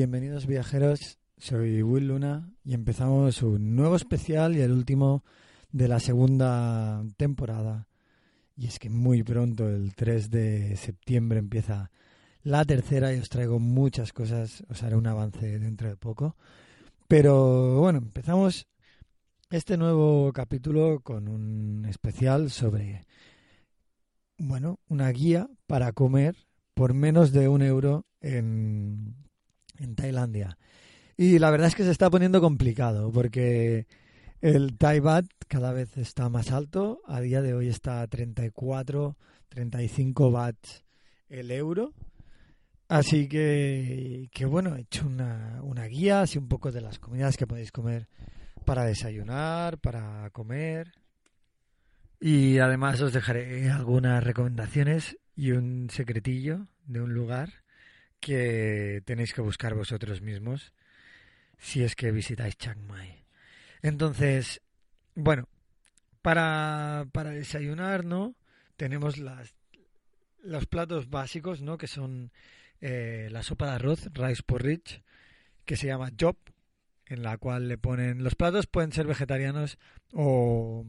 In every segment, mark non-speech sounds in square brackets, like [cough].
Bienvenidos viajeros, soy Will Luna y empezamos un nuevo especial y el último de la segunda temporada. Y es que muy pronto, el 3 de septiembre, empieza la tercera y os traigo muchas cosas, os haré un avance dentro de poco. Pero bueno, empezamos este nuevo capítulo con un especial sobre, bueno, una guía para comer por menos de un euro en, en Tailandia. Y la verdad es que se está poniendo complicado porque el Thai Baht cada vez está más alto. A día de hoy está a 34, 35 bahts el euro. Así que, que bueno, he hecho una, una guía, así un poco de las comidas que podéis comer para desayunar, para comer. Y además os dejaré algunas recomendaciones y un secretillo de un lugar que tenéis que buscar vosotros mismos si es que visitáis Chiang Mai. Entonces, bueno, para, para desayunar, ¿no? Tenemos las, los platos básicos, ¿no? Que son eh, la sopa de arroz, rice porridge, que se llama job, en la cual le ponen... Los platos pueden ser vegetarianos o,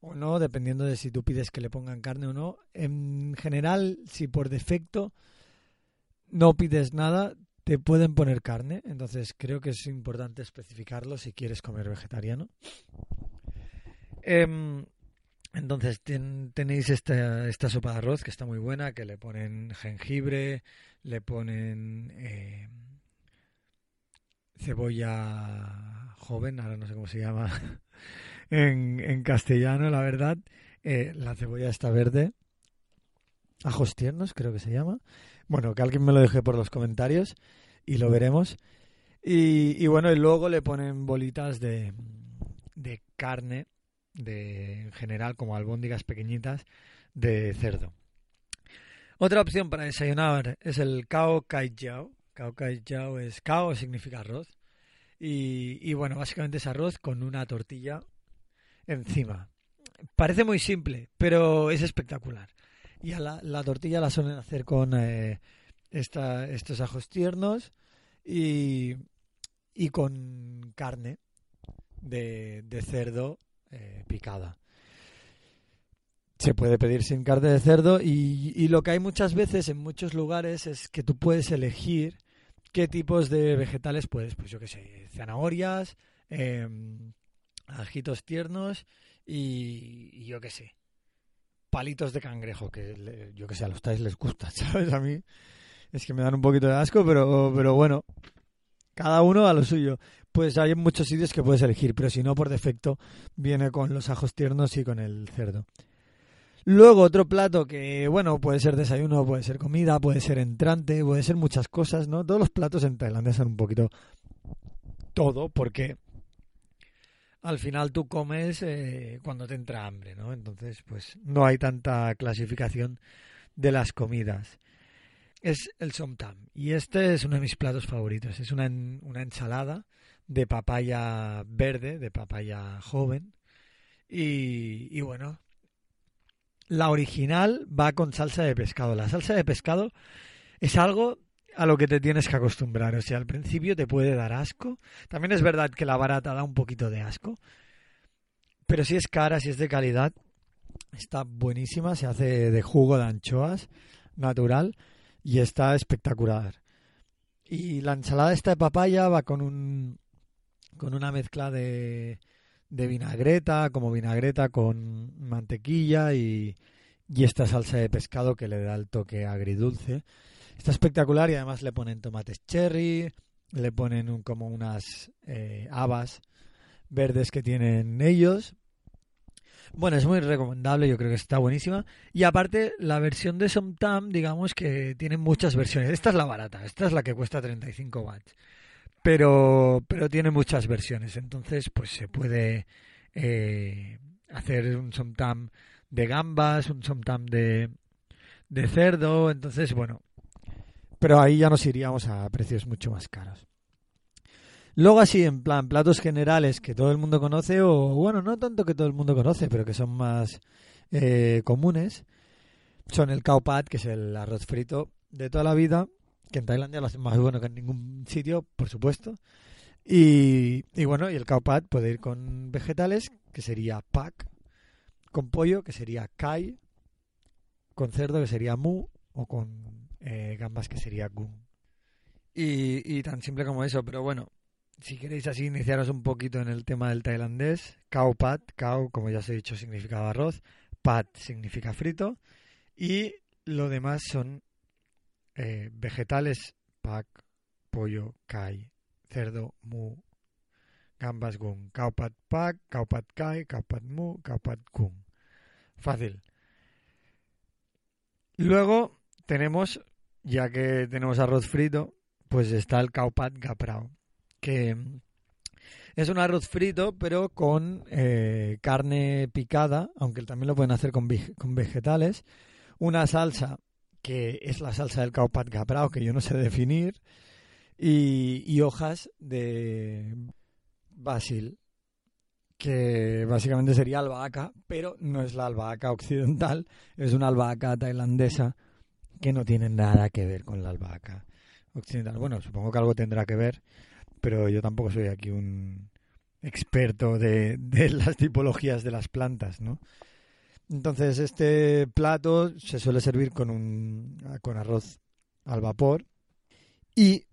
o no, dependiendo de si tú pides que le pongan carne o no. En general, si por defecto no pides nada, te pueden poner carne, entonces creo que es importante especificarlo si quieres comer vegetariano. Em, entonces ten- tenéis esta, esta sopa de arroz que está muy buena, que le ponen jengibre, le ponen eh, cebolla joven, ahora no sé cómo se llama [laughs] en, en castellano, la verdad. Eh, la cebolla está verde, ajos tiernos creo que se llama. Bueno, que alguien me lo deje por los comentarios y lo veremos. Y, y bueno, y luego le ponen bolitas de, de carne, de, en general, como albóndigas pequeñitas, de cerdo. Otra opción para desayunar es el cao kai jiao. Cao kai jiao es cao, significa arroz. Y, y bueno, básicamente es arroz con una tortilla encima. Parece muy simple, pero es espectacular. Y a la, la tortilla la suelen hacer con eh, esta, estos ajos tiernos y, y con carne de, de cerdo eh, picada. Se puede pedir sin carne de cerdo y, y lo que hay muchas veces en muchos lugares es que tú puedes elegir qué tipos de vegetales puedes, pues yo qué sé, zanahorias, eh, ajitos tiernos y, y yo qué sé, palitos de cangrejo, que yo que sé, a los tais les gusta, [laughs] ¿sabes? A mí es que me dan un poquito de asco, pero, pero bueno, cada uno a lo suyo. Pues hay muchos sitios que puedes elegir, pero si no, por defecto, viene con los ajos tiernos y con el cerdo. Luego otro plato que, bueno, puede ser desayuno, puede ser comida, puede ser entrante, puede ser muchas cosas, ¿no? Todos los platos en Tailandia son un poquito todo, porque al final tú comes eh, cuando te entra hambre, ¿no? Entonces, pues no hay tanta clasificación de las comidas. Es el somtam. Y este es uno de mis platos favoritos. Es una, una ensalada de papaya verde, de papaya joven. Y, y bueno, la original va con salsa de pescado. La salsa de pescado es algo a lo que te tienes que acostumbrar. O sea, al principio te puede dar asco. También es verdad que la barata da un poquito de asco. Pero si es cara, si es de calidad, está buenísima. Se hace de jugo de anchoas natural y está espectacular. Y la ensalada esta de papaya va con un con una mezcla de, de vinagreta, como vinagreta con mantequilla y, y esta salsa de pescado que le da el toque agridulce. Está espectacular y además le ponen tomates cherry, le ponen como unas eh, habas verdes que tienen ellos. Bueno, es muy recomendable, yo creo que está buenísima. Y aparte, la versión de Somtam, digamos que tiene muchas versiones. Esta es la barata, esta es la que cuesta 35 watts. Pero, pero tiene muchas versiones, entonces pues se puede eh, hacer un Somtam de gambas, un Somtam de, de cerdo, entonces bueno. Pero ahí ya nos iríamos a precios mucho más caros. Luego así, en plan, platos generales que todo el mundo conoce, o bueno, no tanto que todo el mundo conoce, pero que son más eh, comunes, son el cow pat, que es el arroz frito de toda la vida, que en Tailandia lo hacen más bueno que en ningún sitio, por supuesto. Y, y bueno, y el cow pat puede ir con vegetales, que sería pak, con pollo, que sería kai, con cerdo, que sería mu, o con eh, gambas, que sería gung. Y, y tan simple como eso, pero bueno, si queréis así iniciaros un poquito en el tema del tailandés, cow pat, cow, como ya os he dicho, significa arroz, pat significa frito, y lo demás son eh, vegetales, pak, pollo, kai, cerdo, mu, gambas, gung, cow pat pak, cow pat kai, cow pat mu, cow pat gung. Fácil. Luego tenemos, ya que tenemos arroz frito, pues está el cow pat gaprao, que es un arroz frito, pero con eh, carne picada, aunque también lo pueden hacer con, vege- con vegetales, una salsa que es la salsa del cow pat gaprao, que yo no sé definir, y, y hojas de basil, que básicamente sería albahaca, pero no es la albahaca occidental, es una albahaca tailandesa que no tiene nada que ver con la albahaca occidental. Bueno, supongo que algo tendrá que ver, pero yo tampoco soy aquí un experto de, de las tipologías de las plantas, ¿no? Entonces, este plato se suele servir con un con arroz al vapor y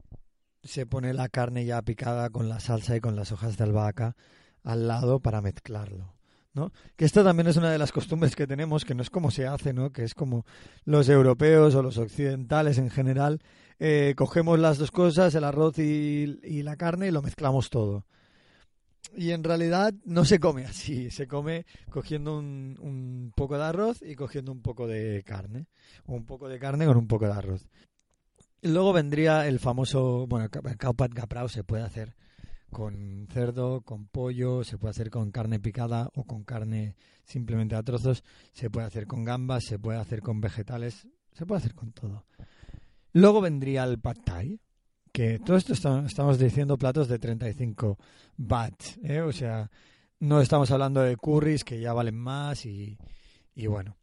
se pone la carne ya picada con la salsa y con las hojas de albahaca al lado para mezclarlo, ¿no? Que esto también es una de las costumbres que tenemos, que no es como se hace, ¿no? Que es como los europeos o los occidentales en general, eh, cogemos las dos cosas, el arroz y, la carne, y lo mezclamos todo. Y en realidad no se come así, se come cogiendo un, un poco de arroz y cogiendo un poco de carne, un poco de carne con un poco de arroz. Luego vendría el famoso, bueno, el cow pat gaprao se puede hacer con cerdo, con pollo, se puede hacer con carne picada o con carne simplemente a trozos, se puede hacer con gambas, se puede hacer con vegetales, se puede hacer con todo. Luego vendría el pad thai, que todo esto estamos diciendo platos de 35 baht, ¿eh? o sea, no estamos hablando de curries que ya valen más y, y bueno,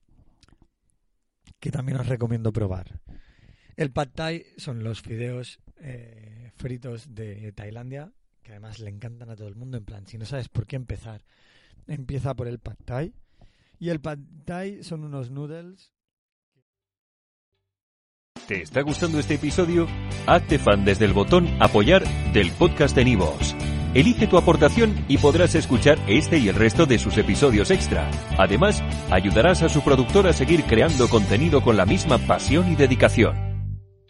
que también os recomiendo probar. El pad thai son los fideos eh, fritos de Tailandia, que además le encantan a todo el mundo, en plan, si no sabes por qué empezar, empieza por el pad thai. Y el pad thai son unos noodles ¿Te está gustando este episodio? Hazte fan desde el botón Apoyar del podcast de Nivos. Elige tu aportación y podrás escuchar este y el resto de sus episodios extra. Además, ayudarás a su productor a seguir creando contenido con la misma pasión y dedicación.